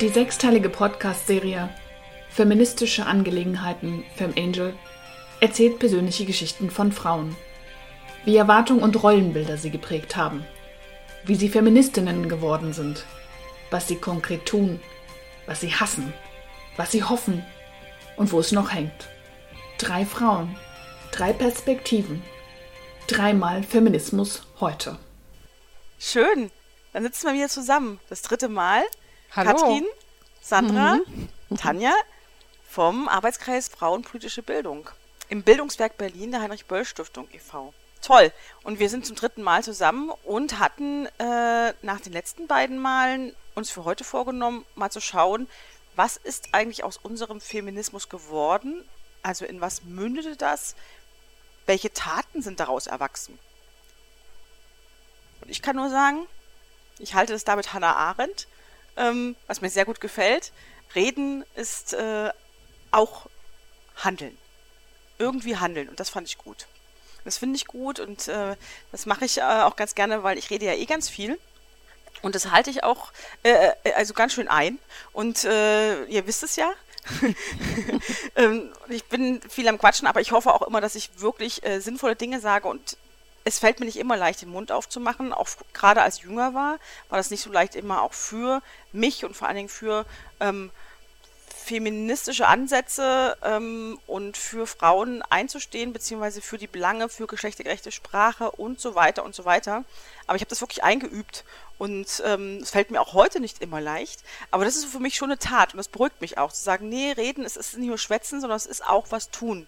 Die sechsteilige Podcast-Serie Feministische Angelegenheiten Fem Angel erzählt persönliche Geschichten von Frauen. Wie Erwartungen und Rollenbilder sie geprägt haben. Wie sie Feministinnen geworden sind. Was sie konkret tun. Was sie hassen. Was sie hoffen. Und wo es noch hängt. Drei Frauen. Drei Perspektiven. Dreimal Feminismus heute. Schön. Dann sitzen wir wieder zusammen. Das dritte Mal. Hallo. Katrin, Sandra, mhm. Tanja vom Arbeitskreis Frauenpolitische Bildung im Bildungswerk Berlin der Heinrich-Böll-Stiftung e.V. Toll. Und wir sind zum dritten Mal zusammen und hatten äh, nach den letzten beiden Malen uns für heute vorgenommen, mal zu schauen, was ist eigentlich aus unserem Feminismus geworden? Also in was mündete das? Welche Taten sind daraus erwachsen? Und ich kann nur sagen, ich halte das da mit Hannah Arendt, ähm, was mir sehr gut gefällt. Reden ist äh, auch Handeln. Irgendwie handeln und das fand ich gut. Das finde ich gut und äh, das mache ich äh, auch ganz gerne, weil ich rede ja eh ganz viel. Und das halte ich auch äh, äh also ganz schön ein. Und äh, ihr wisst es ja, ähm, ich bin viel am Quatschen, aber ich hoffe auch immer, dass ich wirklich äh, sinnvolle Dinge sage und es fällt mir nicht immer leicht, den Mund aufzumachen. Auch gerade als jünger war, war das nicht so leicht immer auch für mich und vor allen Dingen für ähm, feministische Ansätze ähm, und für Frauen einzustehen, beziehungsweise für die Belange, für geschlechtergerechte Sprache und so weiter und so weiter. Aber ich habe das wirklich eingeübt und ähm, es fällt mir auch heute nicht immer leicht. Aber das ist für mich schon eine Tat und das beruhigt mich auch, zu sagen, nee, reden, es ist nicht nur schwätzen, sondern es ist auch was tun.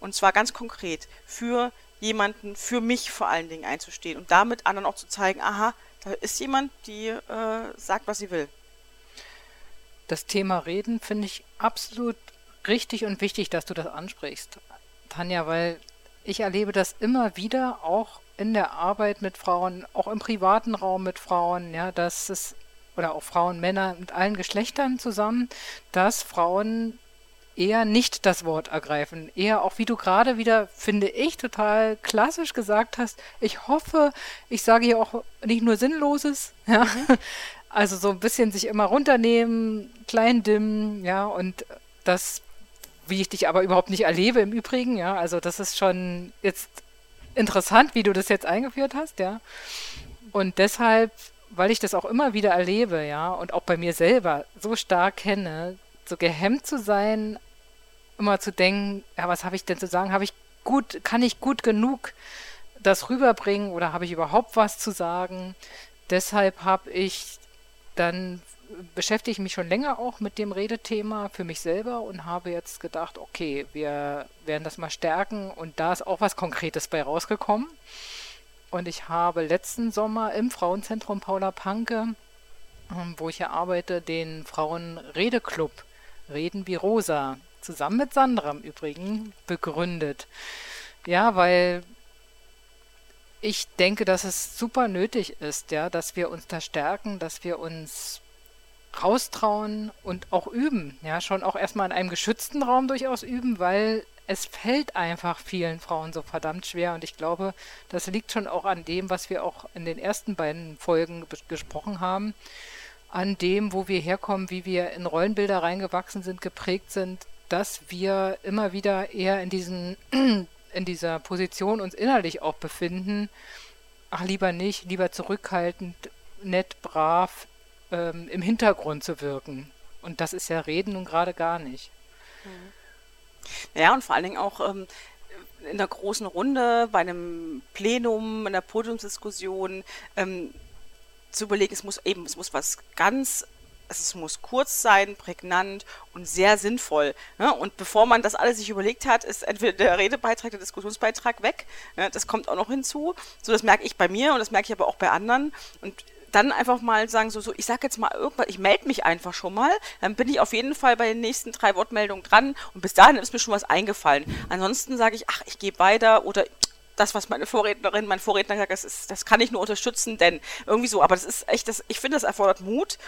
Und zwar ganz konkret für jemanden, für mich vor allen Dingen einzustehen und damit anderen auch zu zeigen, aha, da ist jemand, die äh, sagt, was sie will. Das Thema Reden finde ich absolut richtig und wichtig, dass du das ansprichst, Tanja, weil ich erlebe das immer wieder auch in der Arbeit mit Frauen, auch im privaten Raum mit Frauen, ja, dass es oder auch Frauen, Männer mit allen Geschlechtern zusammen, dass Frauen eher nicht das Wort ergreifen. Eher auch, wie du gerade wieder, finde ich, total klassisch gesagt hast. Ich hoffe, ich sage hier auch nicht nur Sinnloses, ja. Also so ein bisschen sich immer runternehmen, klein dimmen, ja, und das, wie ich dich aber überhaupt nicht erlebe im Übrigen, ja. Also das ist schon jetzt interessant, wie du das jetzt eingeführt hast, ja. Und deshalb, weil ich das auch immer wieder erlebe, ja, und auch bei mir selber so stark kenne, so gehemmt zu sein, immer zu denken, ja, was habe ich denn zu sagen? Habe ich gut, kann ich gut genug das rüberbringen oder habe ich überhaupt was zu sagen? Deshalb habe ich dann beschäftige ich mich schon länger auch mit dem Redethema für mich selber und habe jetzt gedacht, okay, wir werden das mal stärken und da ist auch was Konkretes bei rausgekommen. Und ich habe letzten Sommer im Frauenzentrum Paula Panke, ähm, wo ich ja arbeite, den Frauenredeclub Reden wie Rosa zusammen mit Sandra im Übrigen begründet. Ja, weil ich denke, dass es super nötig ist, ja, dass wir uns da stärken, dass wir uns raustrauen und auch üben, ja, schon auch erstmal in einem geschützten Raum durchaus üben, weil es fällt einfach vielen Frauen so verdammt schwer und ich glaube, das liegt schon auch an dem, was wir auch in den ersten beiden Folgen gesprochen haben, an dem, wo wir herkommen, wie wir in Rollenbilder reingewachsen sind, geprägt sind, dass wir immer wieder eher in diesen in dieser Position uns innerlich auch befinden, ach lieber nicht, lieber zurückhaltend, nett, brav, ähm, im Hintergrund zu wirken. Und das ist ja Reden nun gerade gar nicht. Mhm. Ja, und vor allen Dingen auch ähm, in der großen Runde, bei einem Plenum, in der Podiumsdiskussion, ähm, zu überlegen, es muss eben, es muss was ganz es muss kurz sein, prägnant und sehr sinnvoll. Ne? Und bevor man das alles sich überlegt hat, ist entweder der Redebeitrag, der Diskussionsbeitrag weg. Ne? Das kommt auch noch hinzu. So, das merke ich bei mir und das merke ich aber auch bei anderen. Und dann einfach mal sagen, so, so ich sage jetzt mal irgendwas, ich melde mich einfach schon mal, dann bin ich auf jeden Fall bei den nächsten drei Wortmeldungen dran und bis dahin ist mir schon was eingefallen. Ansonsten sage ich, ach, ich gehe weiter oder das, was meine Vorrednerin, mein Vorredner hat, das, ist, das kann ich nur unterstützen, denn irgendwie so, aber das ist echt, das, ich finde, das erfordert Mut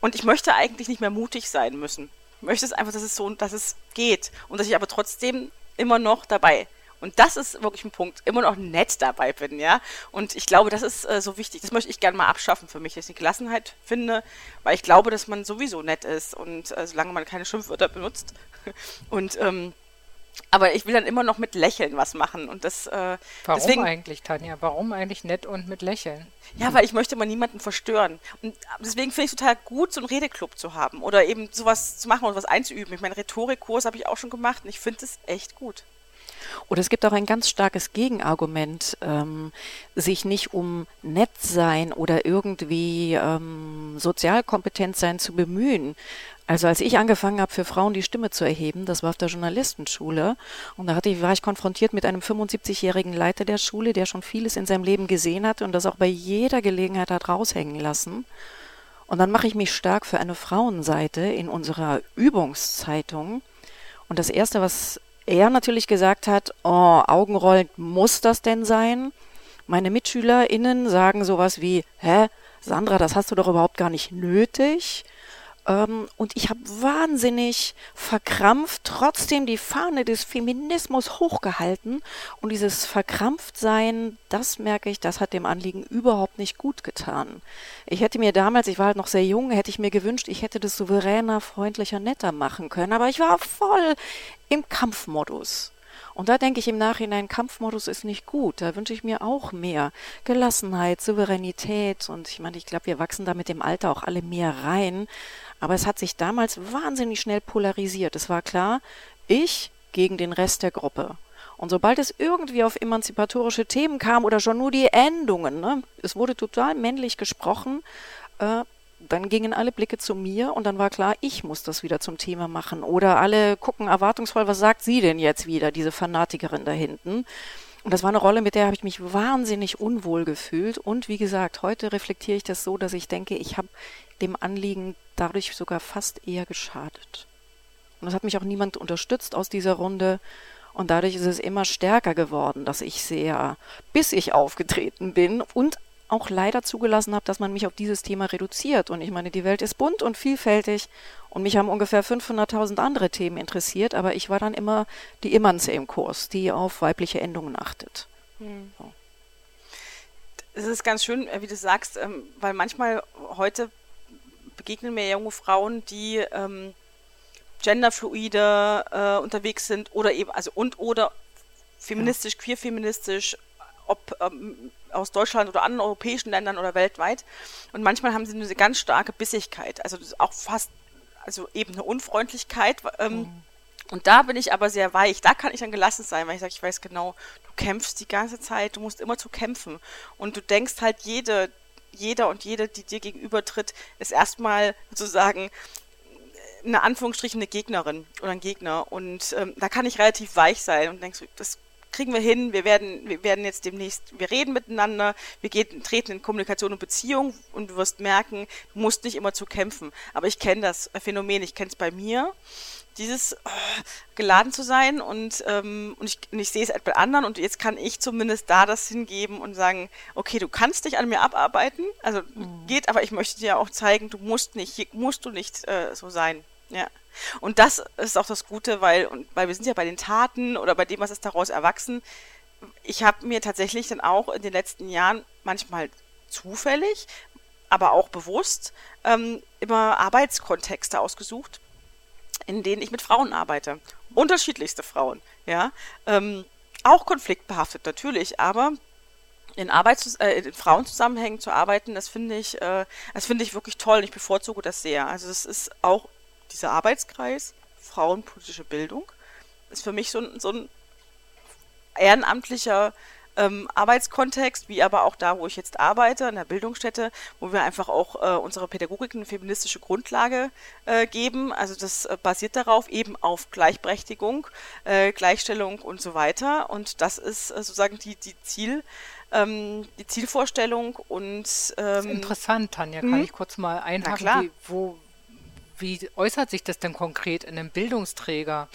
und ich möchte eigentlich nicht mehr mutig sein müssen. Ich möchte es einfach, dass es so, dass es geht. Und dass ich aber trotzdem immer noch dabei Und das ist wirklich ein Punkt, immer noch nett dabei bin, ja. Und ich glaube, das ist äh, so wichtig. Das möchte ich gerne mal abschaffen für mich, dass ich die Gelassenheit finde, weil ich glaube, dass man sowieso nett ist und äh, solange man keine Schimpfwörter benutzt und ähm, aber ich will dann immer noch mit Lächeln was machen und das. Äh, Warum deswegen, eigentlich, Tanja? Warum eigentlich nett und mit Lächeln? Ja, weil ich möchte mal niemanden verstören. Und deswegen finde ich es total gut, so einen Redeclub zu haben oder eben sowas zu machen oder was einzuüben. Ich meine, Rhetorikkurs habe ich auch schon gemacht und ich finde es echt gut. Oder es gibt auch ein ganz starkes Gegenargument, ähm, sich nicht um nett sein oder irgendwie ähm, sozialkompetent sein zu bemühen. Also als ich angefangen habe, für Frauen die Stimme zu erheben, das war auf der Journalistenschule, und da hatte ich, war ich konfrontiert mit einem 75-jährigen Leiter der Schule, der schon vieles in seinem Leben gesehen hatte und das auch bei jeder Gelegenheit hat raushängen lassen. Und dann mache ich mich stark für eine Frauenseite in unserer Übungszeitung. Und das Erste, was er natürlich gesagt hat, oh, Augenrollend muss das denn sein? Meine MitschülerInnen sagen sowas wie, hä, Sandra, das hast du doch überhaupt gar nicht nötig. Ähm, und ich habe wahnsinnig verkrampft trotzdem die Fahne des Feminismus hochgehalten. Und dieses Verkrampftsein, das merke ich, das hat dem Anliegen überhaupt nicht gut getan. Ich hätte mir damals, ich war halt noch sehr jung, hätte ich mir gewünscht, ich hätte das souveräner, freundlicher, netter machen können. Aber ich war voll im Kampfmodus. Und da denke ich im Nachhinein, Kampfmodus ist nicht gut. Da wünsche ich mir auch mehr Gelassenheit, Souveränität. Und ich meine, ich glaube, wir wachsen da mit dem Alter auch alle mehr rein. Aber es hat sich damals wahnsinnig schnell polarisiert. Es war klar, ich gegen den Rest der Gruppe. Und sobald es irgendwie auf emanzipatorische Themen kam oder schon nur die Endungen, ne, es wurde total männlich gesprochen, äh, dann gingen alle Blicke zu mir und dann war klar, ich muss das wieder zum Thema machen. Oder alle gucken erwartungsvoll, was sagt sie denn jetzt wieder, diese Fanatikerin da hinten? Und das war eine Rolle, mit der habe ich mich wahnsinnig unwohl gefühlt. Und wie gesagt, heute reflektiere ich das so, dass ich denke, ich habe dem Anliegen dadurch sogar fast eher geschadet. Und es hat mich auch niemand unterstützt aus dieser Runde. Und dadurch ist es immer stärker geworden, dass ich sehr bissig aufgetreten bin und auch leider zugelassen habe, dass man mich auf dieses Thema reduziert. Und ich meine, die Welt ist bunt und vielfältig und mich haben ungefähr 500.000 andere Themen interessiert, aber ich war dann immer die Immanze im Kurs, die auf weibliche Endungen achtet. Hm. So. Es ist ganz schön, äh, wie du sagst, ähm, weil manchmal heute begegnen mir junge Frauen, die ähm, genderfluide äh, unterwegs sind oder eben, also und oder feministisch, queer-feministisch, ob ähm, aus Deutschland oder anderen europäischen Ländern oder weltweit. Und manchmal haben sie eine ganz starke Bissigkeit, also auch fast, also eben eine Unfreundlichkeit. Ähm, mhm. Und da bin ich aber sehr weich. Da kann ich dann gelassen sein, weil ich sage, ich weiß genau, du kämpfst die ganze Zeit, du musst immer zu kämpfen. Und du denkst halt, jede, jeder und jede, die dir gegenübertritt, ist erstmal sozusagen eine Anführungsstrichen eine Gegnerin oder ein Gegner. Und ähm, da kann ich relativ weich sein und denkst, das kriegen wir hin, wir werden, wir werden jetzt demnächst, wir reden miteinander, wir gehen, treten in Kommunikation und Beziehung. Und du wirst merken, du musst nicht immer zu kämpfen. Aber ich kenne das Phänomen, ich kenne es bei mir. Dieses äh, geladen zu sein und, ähm, und ich, und ich sehe es halt bei anderen. Und jetzt kann ich zumindest da das hingeben und sagen, okay, du kannst dich an mir abarbeiten, also mhm. geht, aber ich möchte dir auch zeigen, du musst nicht, hier musst du nicht äh, so sein. Ja. Und das ist auch das Gute, weil, weil wir sind ja bei den Taten oder bei dem, was ist daraus erwachsen. Ich habe mir tatsächlich dann auch in den letzten Jahren manchmal zufällig, aber auch bewusst ähm, immer Arbeitskontexte ausgesucht, in denen ich mit Frauen arbeite. Unterschiedlichste Frauen, ja. Ähm, auch konfliktbehaftet natürlich, aber in Arbeits äh, in Frauenzusammenhängen zu arbeiten, das finde ich, äh, das finde ich wirklich toll. Ich bevorzuge das sehr. Also es ist auch dieser Arbeitskreis Frauenpolitische Bildung ist für mich so ein, so ein ehrenamtlicher ähm, Arbeitskontext, wie aber auch da, wo ich jetzt arbeite, in der Bildungsstätte, wo wir einfach auch äh, unsere Pädagogik eine feministische Grundlage äh, geben. Also das äh, basiert darauf, eben auf Gleichberechtigung, äh, Gleichstellung und so weiter. Und das ist äh, sozusagen die, die Ziel, ähm, die Zielvorstellung und ähm, interessant, Tanja, kann hm? ich kurz mal einhaken, wo, wie äußert sich das denn konkret in einem Bildungsträger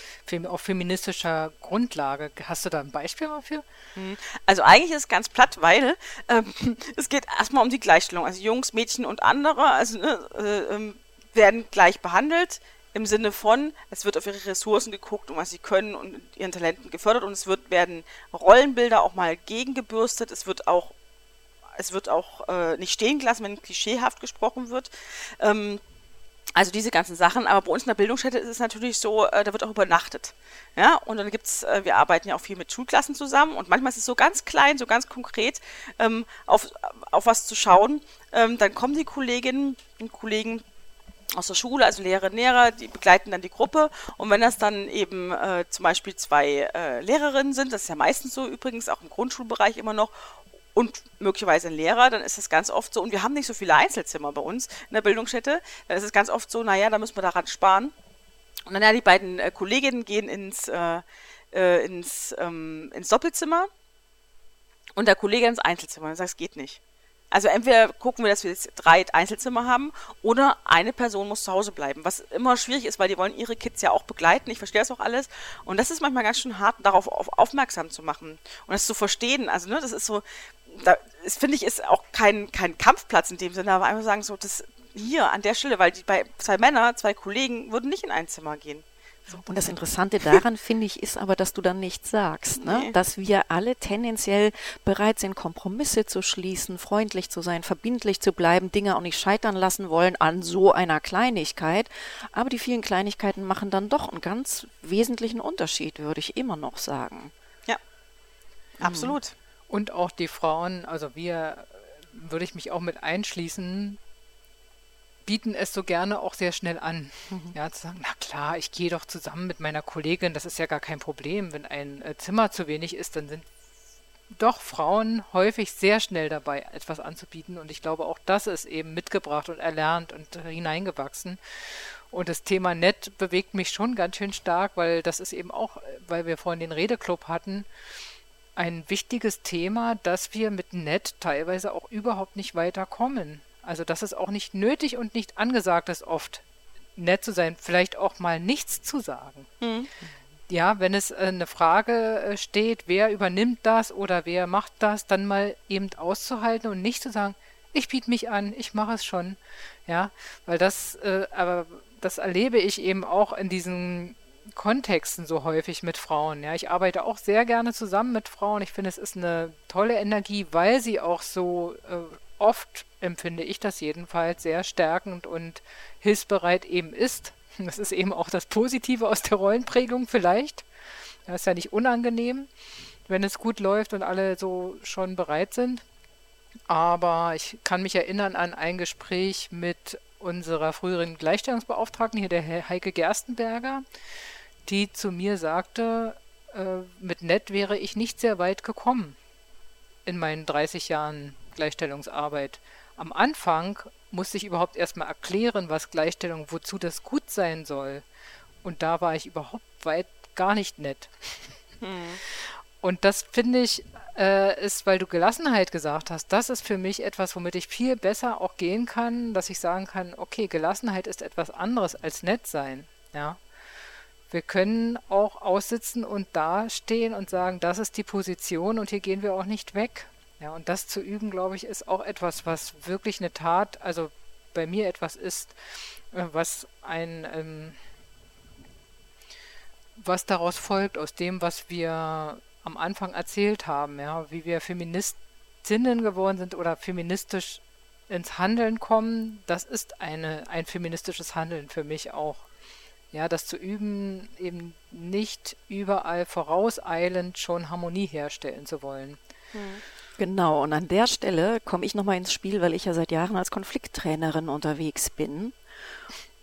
auf feministischer Grundlage? Hast du da ein Beispiel mal für? Hm. Also eigentlich ist es ganz platt, weil ähm, es geht erstmal um die Gleichstellung. Also Jungs, Mädchen und andere also, ne, äh, ähm, werden gleich behandelt im Sinne von, es wird auf ihre Ressourcen geguckt und was sie können und ihren Talenten gefördert und es wird, werden Rollenbilder auch mal gegengebürstet, es wird auch, es wird auch äh, nicht stehen gelassen, wenn klischeehaft gesprochen wird. Ähm, also diese ganzen Sachen, aber bei uns in der Bildungsstätte ist es natürlich so, äh, da wird auch übernachtet. Ja, und dann gibt's, äh, wir arbeiten ja auch viel mit Schulklassen zusammen und manchmal ist es so ganz klein, so ganz konkret, ähm, auf, auf was zu schauen. Ähm, dann kommen die Kolleginnen und Kollegen aus der Schule, also Lehrerinnen, Lehrer, die begleiten dann die Gruppe. Und wenn das dann eben äh, zum Beispiel zwei äh, Lehrerinnen sind, das ist ja meistens so übrigens auch im Grundschulbereich immer noch, und möglicherweise ein Lehrer, dann ist es ganz oft so, und wir haben nicht so viele Einzelzimmer bei uns in der Bildungsstätte, dann ist es ganz oft so, naja, da müssen wir daran sparen. Und dann ja, die beiden äh, Kolleginnen gehen ins, äh, äh, ins, ähm, ins Doppelzimmer und der Kollege ins Einzelzimmer. Und sagt, es geht nicht. Also entweder gucken wir, dass wir jetzt drei Einzelzimmer haben oder eine Person muss zu Hause bleiben, was immer schwierig ist, weil die wollen ihre Kids ja auch begleiten. Ich verstehe das auch alles. Und das ist manchmal ganz schön hart, darauf auf, aufmerksam zu machen und das zu verstehen. Also, ne, das ist so, da finde ich, ist auch kein, kein Kampfplatz in dem Sinne, aber einfach sagen, so, das hier an der Stelle, weil die bei zwei Männer, zwei Kollegen würden nicht in ein Zimmer gehen. Und das Interessante daran, finde ich, ist aber, dass du dann nichts sagst, ne? Nee. dass wir alle tendenziell bereit sind, Kompromisse zu schließen, freundlich zu sein, verbindlich zu bleiben, Dinge auch nicht scheitern lassen wollen an so einer Kleinigkeit. Aber die vielen Kleinigkeiten machen dann doch einen ganz wesentlichen Unterschied, würde ich immer noch sagen. Ja, mhm. Und auch die Frauen, also wir, würde ich mich auch mit einschließen, bieten es so gerne auch sehr schnell an. Mhm. Ja, zu sagen, na klar, ich gehe doch zusammen mit meiner Kollegin, das ist ja gar kein Problem. Wenn ein äh, Zimmer zu wenig ist, dann sind doch Frauen häufig sehr schnell dabei, etwas anzubieten. Und ich glaube, auch das ist eben mitgebracht und erlernt und hineingewachsen. Und das Thema Nett bewegt mich schon ganz schön stark, weil das ist eben auch, weil wir vorhin den Redeclub hatten, ein wichtiges Thema, dass wir mit Net teilweise auch überhaupt nicht weiterkommen. Also dass es auch nicht nötig und nicht angesagt ist, oft nett zu sein, vielleicht auch mal nichts zu sagen. Mhm. Ja, wenn es äh, eine Frage äh, steht, wer übernimmt das oder wer macht das, dann mal eben auszuhalten und nicht zu sagen, ich biete mich an, ich mache es schon. Ja, weil das, äh, aber das erlebe ich eben auch in diesen Kontexten so häufig mit Frauen. Ja, ich arbeite auch sehr gerne zusammen mit Frauen. Ich finde, es ist eine tolle Energie, weil sie auch so äh, oft, empfinde ich das jedenfalls, sehr stärkend und hilfsbereit eben ist. Das ist eben auch das Positive aus der Rollenprägung vielleicht. Das ist ja nicht unangenehm, wenn es gut läuft und alle so schon bereit sind. Aber ich kann mich erinnern an ein Gespräch mit unserer früheren Gleichstellungsbeauftragten, hier der Heike Gerstenberger, die zu mir sagte, äh, mit Nett wäre ich nicht sehr weit gekommen in meinen 30 Jahren Gleichstellungsarbeit. Am Anfang musste ich überhaupt erstmal erklären, was Gleichstellung, wozu das gut sein soll. Und da war ich überhaupt weit gar nicht nett. Hm. Und das finde ich, äh, ist, weil du Gelassenheit gesagt hast, das ist für mich etwas, womit ich viel besser auch gehen kann, dass ich sagen kann, okay, Gelassenheit ist etwas anderes als nett sein. Ja. Wir können auch aussitzen und dastehen und sagen, das ist die Position und hier gehen wir auch nicht weg. Ja, und das zu üben, glaube ich, ist auch etwas, was wirklich eine Tat, also bei mir etwas ist, äh, was ein, ähm, was daraus folgt, aus dem, was wir am Anfang erzählt haben, ja, wie wir Feministinnen geworden sind oder feministisch ins Handeln kommen, das ist eine, ein feministisches Handeln für mich auch. Ja, das zu üben, eben nicht überall vorauseilend schon Harmonie herstellen zu wollen. Hm. Genau, und an der Stelle komme ich nochmal ins Spiel, weil ich ja seit Jahren als Konflikttrainerin unterwegs bin.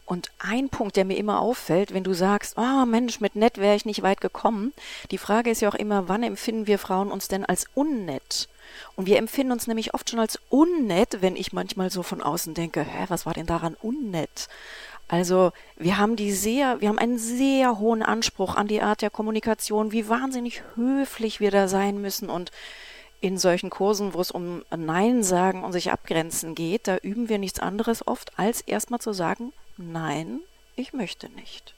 Und ein Punkt, der mir immer auffällt, wenn du sagst, oh Mensch, mit nett wäre ich nicht weit gekommen, die Frage ist ja auch immer, wann empfinden wir Frauen uns denn als unnett? Und wir empfinden uns nämlich oft schon als unnett, wenn ich manchmal so von außen denke, hä, was war denn daran unnett? Also wir haben die sehr, wir haben einen sehr hohen Anspruch an die Art der Kommunikation, wie wahnsinnig höflich wir da sein müssen und in solchen Kursen, wo es um Nein sagen und sich abgrenzen geht, da üben wir nichts anderes oft, als erstmal zu sagen, nein, ich möchte nicht.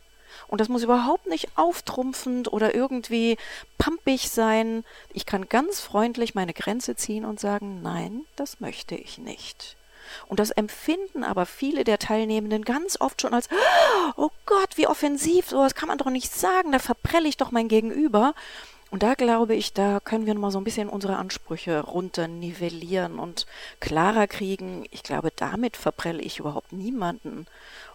Und das muss überhaupt nicht auftrumpfend oder irgendwie pampig sein. Ich kann ganz freundlich meine Grenze ziehen und sagen, nein, das möchte ich nicht. Und das empfinden aber viele der Teilnehmenden ganz oft schon als, oh Gott, wie offensiv, sowas kann man doch nicht sagen, da verprelle ich doch mein Gegenüber. Und da glaube ich, da können wir nochmal so ein bisschen unsere Ansprüche runter nivellieren und klarer kriegen. Ich glaube, damit verprelle ich überhaupt niemanden.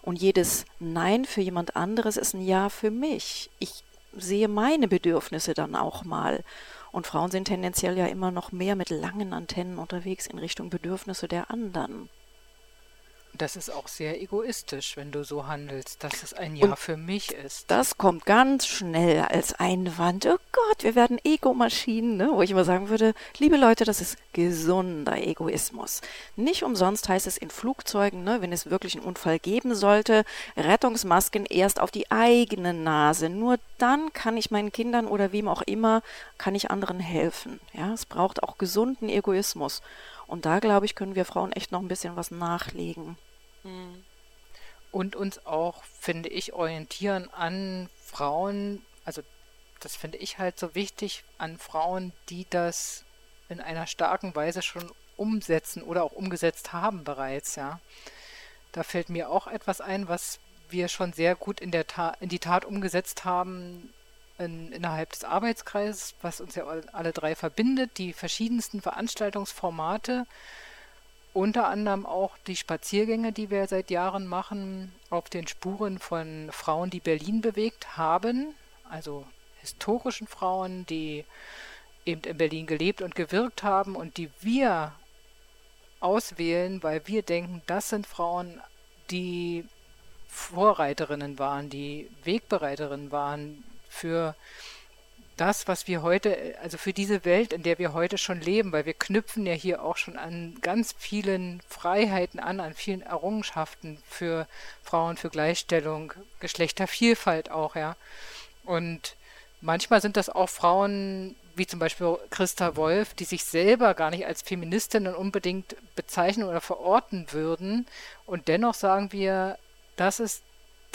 Und jedes Nein für jemand anderes ist ein Ja für mich. Ich sehe meine Bedürfnisse dann auch mal. Und Frauen sind tendenziell ja immer noch mehr mit langen Antennen unterwegs in Richtung Bedürfnisse der anderen. Das ist auch sehr egoistisch, wenn du so handelst, dass es ein Ja Und für mich ist. Das kommt ganz schnell als Einwand. Oh Gott, wir werden Egomaschinen, ne? wo ich immer sagen würde, liebe Leute, das ist gesunder Egoismus. Nicht umsonst heißt es in Flugzeugen, ne, wenn es wirklich einen Unfall geben sollte, Rettungsmasken erst auf die eigene Nase. Nur dann kann ich meinen Kindern oder wem auch immer, kann ich anderen helfen. Ja, es braucht auch gesunden Egoismus. Und da, glaube ich, können wir Frauen echt noch ein bisschen was nachlegen. Mhm. Und uns auch, finde ich, orientieren an Frauen, also das finde ich halt so wichtig, an Frauen, die das in einer starken Weise schon umsetzen oder auch umgesetzt haben bereits, ja. Da fällt mir auch etwas ein, was wir schon sehr gut in, der Ta in die Tat umgesetzt haben, in, innerhalb des Arbeitskreises, was uns ja alle drei verbindet, die verschiedensten Veranstaltungsformate, unter anderem auch die Spaziergänge, die wir seit Jahren machen, auf den Spuren von Frauen, die Berlin bewegt haben, also historischen Frauen, die eben in Berlin gelebt und gewirkt haben und die wir auswählen, weil wir denken, das sind Frauen, die Vorreiterinnen waren, die Wegbereiterinnen waren, für das, was wir heute, also für diese Welt, in der wir heute schon leben, weil wir knüpfen ja hier auch schon an ganz vielen Freiheiten an, an vielen Errungenschaften für Frauen, für Gleichstellung, Geschlechtervielfalt auch, ja. Und manchmal sind das auch Frauen, wie zum Beispiel Christa Wolf, die sich selber gar nicht als Feministinnen unbedingt bezeichnen oder verorten würden. Und dennoch sagen wir, das ist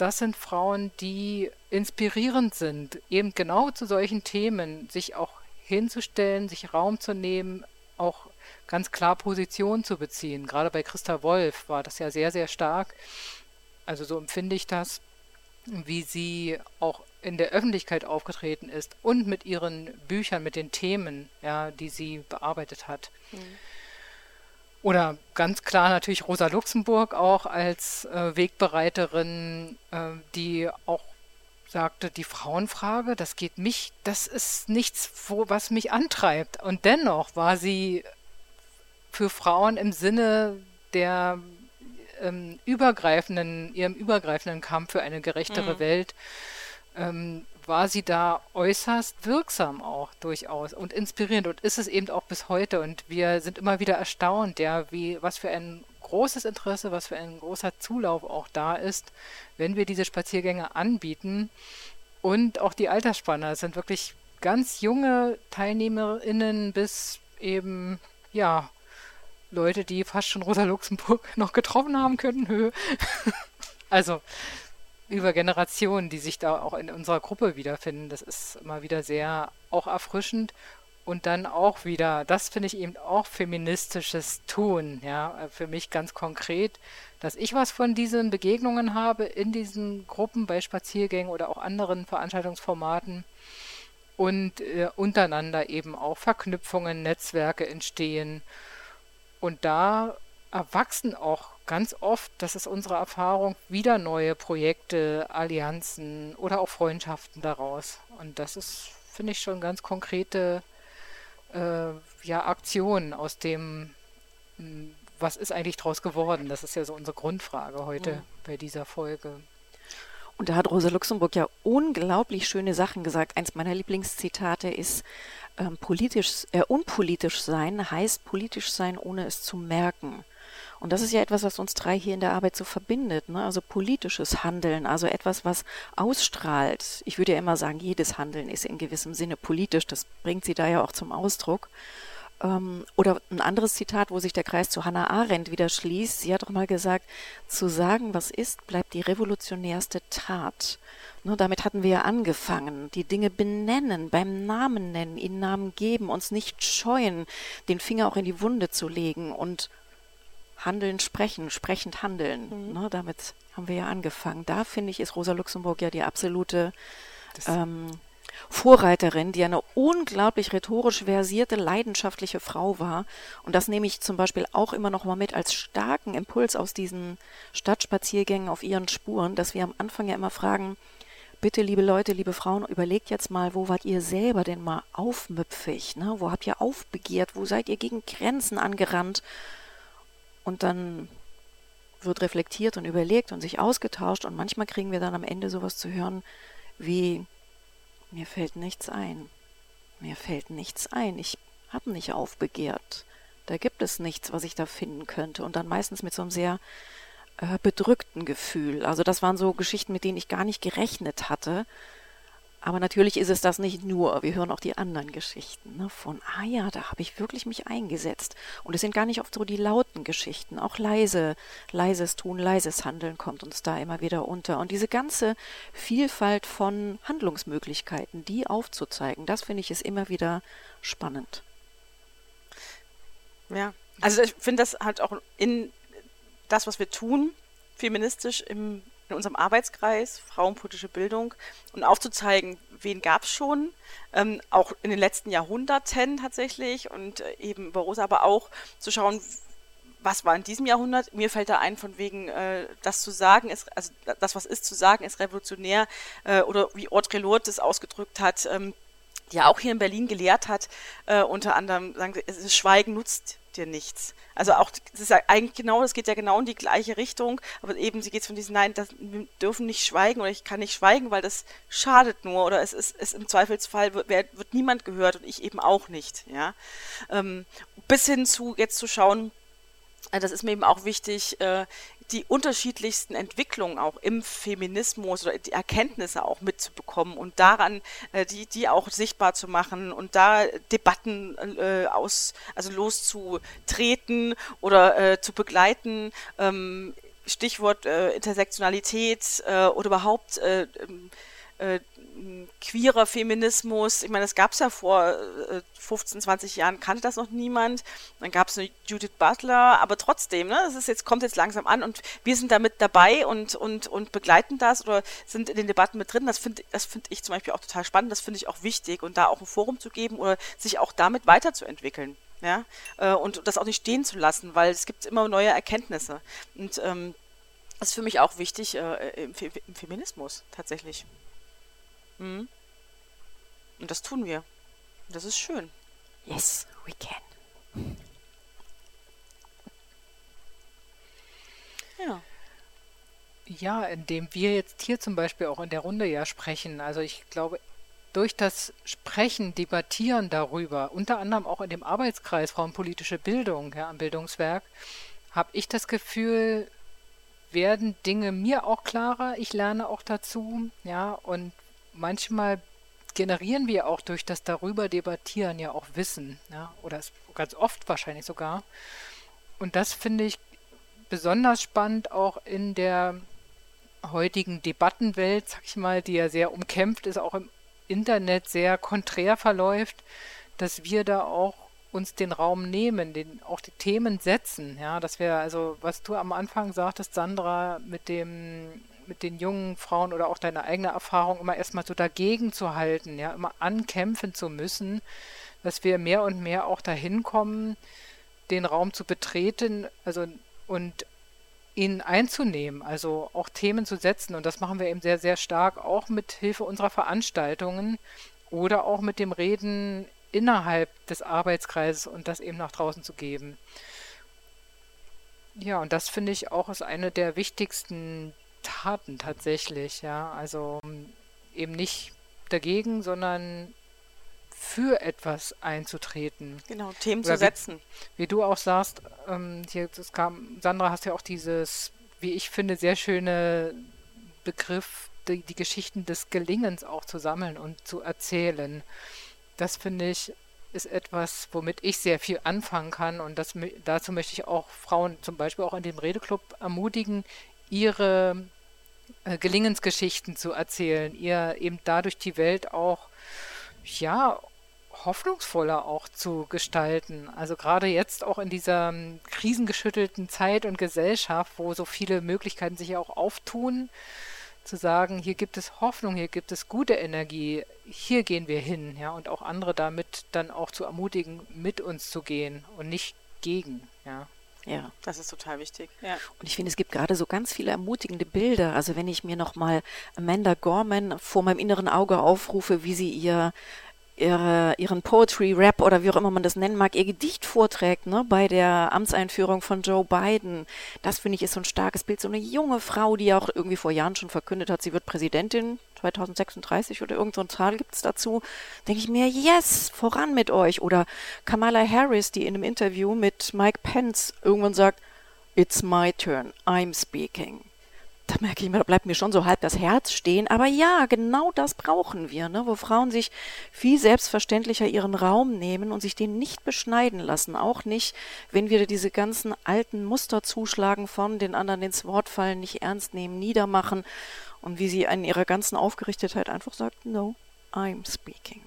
das sind Frauen, die inspirierend sind, eben genau zu solchen Themen, sich auch hinzustellen, sich Raum zu nehmen, auch ganz klar Position zu beziehen. Gerade bei Christa Wolf war das ja sehr, sehr stark. Also so empfinde ich das, wie sie auch in der Öffentlichkeit aufgetreten ist und mit ihren Büchern, mit den Themen, ja, die sie bearbeitet hat. Mhm. Oder ganz klar natürlich Rosa Luxemburg auch als äh, Wegbereiterin, äh, die auch sagte, die Frauenfrage, das geht mich, das ist nichts, wo, was mich antreibt. Und dennoch war sie für Frauen im Sinne der ähm, übergreifenden, ihrem übergreifenden Kampf für eine gerechtere mhm. Welt ähm, war sie da äußerst wirksam auch durchaus und inspirierend und ist es eben auch bis heute. Und wir sind immer wieder erstaunt, ja, wie, was für ein großes Interesse, was für ein großer Zulauf auch da ist, wenn wir diese Spaziergänge anbieten. Und auch die Altersspanne sind wirklich ganz junge TeilnehmerInnen bis eben, ja, Leute, die fast schon Rosa Luxemburg noch getroffen haben könnten. also über Generationen, die sich da auch in unserer Gruppe wiederfinden. Das ist immer wieder sehr auch erfrischend und dann auch wieder, das finde ich eben auch feministisches Tun, ja, für mich ganz konkret, dass ich was von diesen Begegnungen habe in diesen Gruppen bei Spaziergängen oder auch anderen Veranstaltungsformaten und äh, untereinander eben auch Verknüpfungen, Netzwerke entstehen und da erwachsen auch ganz oft, das ist unsere Erfahrung, wieder neue Projekte, Allianzen oder auch Freundschaften daraus. Und das ist, finde ich, schon ganz konkrete äh, ja, Aktionen aus dem, hm, was ist eigentlich daraus geworden? Das ist ja so unsere Grundfrage heute mhm. bei dieser Folge. Und da hat Rosa Luxemburg ja unglaublich schöne Sachen gesagt. Eins meiner Lieblingszitate ist, ähm, politisch, äh, unpolitisch sein heißt politisch sein, ohne es zu merken. Und das ist ja etwas, was uns drei hier in der Arbeit so verbindet. Ne? Also politisches Handeln, also etwas, was ausstrahlt. Ich würde ja immer sagen, jedes Handeln ist in gewissem Sinne politisch. Das bringt sie da ja auch zum Ausdruck. Ähm, oder ein anderes Zitat, wo sich der Kreis zu Hannah Arendt wieder schließt. Sie hat doch mal gesagt, zu sagen, was ist, bleibt die revolutionärste Tat. Ne, damit hatten wir ja angefangen. Die Dinge benennen, beim Namen nennen, ihnen Namen geben, uns nicht scheuen, den Finger auch in die Wunde zu legen und Handeln, Sprechen, sprechend Handeln. Mhm. Ne, damit haben wir ja angefangen. Da finde ich, ist Rosa Luxemburg ja die absolute ähm, Vorreiterin, die eine unglaublich rhetorisch versierte, leidenschaftliche Frau war. Und das nehme ich zum Beispiel auch immer noch mal mit als starken Impuls aus diesen Stadtspaziergängen auf ihren Spuren, dass wir am Anfang ja immer fragen, bitte, liebe Leute, liebe Frauen, überlegt jetzt mal, wo wart ihr selber denn mal aufmüpfig? Ne? Wo habt ihr aufbegehrt? Wo seid ihr gegen Grenzen angerannt? Und dann wird reflektiert und überlegt und sich ausgetauscht und manchmal kriegen wir dann am Ende sowas zu hören wie mir fällt nichts ein. Mir fällt nichts ein. Ich habe nicht aufbegehrt. Da gibt es nichts, was ich da finden könnte. Und dann meistens mit so einem sehr äh, bedrückten Gefühl. Also das waren so Geschichten, mit denen ich gar nicht gerechnet hatte. Aber natürlich ist es das nicht nur. Wir hören auch die anderen Geschichten ne? von, ah ja, da habe ich wirklich mich eingesetzt. Und es sind gar nicht oft so die lauten Geschichten. Auch leise, leises Tun, leises Handeln kommt uns da immer wieder unter. Und diese ganze Vielfalt von Handlungsmöglichkeiten, die aufzuzeigen, das finde ich ist immer wieder spannend. Ja, also ich finde das halt auch in das, was wir tun, feministisch im in unserem Arbeitskreis Frauenpolitische Bildung und aufzuzeigen, wen gab es schon, ähm, auch in den letzten Jahrhunderten tatsächlich und äh, eben bei Rosa, aber auch zu schauen, was war in diesem Jahrhundert? Mir fällt da ein, von wegen, äh, das zu sagen ist, also das, was ist zu sagen, ist revolutionär, äh, oder wie Audre Lorde das ausgedrückt hat, ähm, die ja auch hier in Berlin gelehrt hat, äh, unter anderem sagen sie, es Schweigen nutzt dir nichts. Also auch, das ist eigentlich genau, das geht ja genau in die gleiche Richtung, aber eben sie geht von diesem, nein, das, wir dürfen nicht schweigen oder ich kann nicht schweigen, weil das schadet nur oder es ist, es im Zweifelsfall wird, wird niemand gehört und ich eben auch nicht, ja. Ähm, bis hin zu jetzt zu schauen, äh, das ist mir eben auch wichtig, äh, die unterschiedlichsten Entwicklungen auch im Feminismus oder die Erkenntnisse auch mitzubekommen und daran äh, die, die auch sichtbar zu machen und da Debatten äh, aus, also loszutreten oder äh, zu begleiten. Ähm, Stichwort äh, Intersektionalität äh, oder überhaupt äh, ähm, äh, queerer Feminismus. Ich meine, das gab es ja vor äh, 15, 20 Jahren, kannte das noch niemand. Dann gab es eine Judith Butler, aber trotzdem, ne, das ist jetzt, kommt jetzt langsam an und wir sind damit dabei und, und, und begleiten das oder sind in den Debatten mit drin. Das finde das find ich zum Beispiel auch total spannend, das finde ich auch wichtig und da auch ein Forum zu geben oder sich auch damit weiterzuentwickeln. Ja, äh, und das auch nicht stehen zu lassen, weil es gibt immer neue Erkenntnisse. Und ähm, das ist für mich auch wichtig äh, im, Fe im Feminismus tatsächlich. Mhm. Und das tun wir. Und das ist schön. Yes, we can. Ja. Ja, indem wir jetzt hier zum Beispiel auch in der Runde ja sprechen. Also ich glaube, durch das Sprechen, Debattieren darüber, unter anderem auch in dem Arbeitskreis Frauenpolitische Bildung ja, am Bildungswerk, habe ich das Gefühl, werden Dinge mir auch klarer. Ich lerne auch dazu, ja, und manchmal generieren wir auch durch das darüber debattieren ja auch Wissen, ja, oder ganz oft wahrscheinlich sogar. Und das finde ich besonders spannend auch in der heutigen Debattenwelt, sag ich mal, die ja sehr umkämpft ist, auch im Internet sehr konträr verläuft, dass wir da auch uns den Raum nehmen, den, auch die Themen setzen, ja, dass wir, also was du am Anfang sagtest, Sandra, mit dem mit den jungen Frauen oder auch deine eigene Erfahrung immer erstmal so dagegen zu halten, ja, immer ankämpfen zu müssen, dass wir mehr und mehr auch dahin kommen, den Raum zu betreten, also und ihn einzunehmen, also auch Themen zu setzen. Und das machen wir eben sehr, sehr stark auch mit Hilfe unserer Veranstaltungen oder auch mit dem Reden innerhalb des Arbeitskreises und das eben nach draußen zu geben. Ja, und das finde ich auch ist eine der wichtigsten Taten tatsächlich, ja. Also eben nicht dagegen, sondern für etwas einzutreten. Genau, Themen Oder zu setzen. Wie, wie, du auch sagst, ähm, hier, das kam, Sandra, hast ja auch dieses, wie ich finde, sehr schöne Begriff, die, die Geschichten des Gelingens auch zu sammeln und zu erzählen. Das finde ich ist etwas, womit ich sehr viel anfangen kann und das, dazu möchte ich auch Frauen zum Beispiel auch in dem Redeclub ermutigen, ihre äh, Gelingensgeschichten zu erzählen, ihr eben dadurch die Welt auch, ja, hoffnungsvoller auch zu gestalten. Also gerade jetzt auch in dieser ähm, krisengeschüttelten Zeit und Gesellschaft, wo so viele Möglichkeiten sich auch auftun, zu sagen, hier gibt es Hoffnung, hier gibt es gute Energie, hier gehen wir hin, ja, und auch andere damit dann auch zu ermutigen, mit uns zu gehen und nicht gegen, ja. Ja. Das ist total wichtig. Ja. Und ich finde, es gibt gerade so ganz viele ermutigende Bilder. Also wenn ich mir nochmal Amanda Gorman vor meinem inneren Auge aufrufe, wie sie ihr ihre, ihren Poetry Rap oder wie auch immer man das nennen mag, ihr Gedicht vorträgt, ne, bei der Amtseinführung von Joe Biden. Das finde ich ist so ein starkes Bild. So eine junge Frau, die auch irgendwie vor Jahren schon verkündet hat, sie wird Präsidentin 2036 oder irgendeine so Zahl gibt es dazu. Denke ich mir, yes, voran mit euch. Oder Kamala Harris, die in einem Interview mit Mike Pence irgendwann sagt, It's my turn, I'm speaking da merke ich immer, da bleibt mir schon so halb das Herz stehen. Aber ja, genau das brauchen wir, ne? wo Frauen sich viel selbstverständlicher ihren Raum nehmen und sich den nicht beschneiden lassen. Auch nicht, wenn wir diese ganzen alten Muster zuschlagen von den anderen ins Wort fallen, nicht ernst nehmen, niedermachen und wie sie in ihrer ganzen Aufgerichtetheit einfach sagt, no, I'm speaking.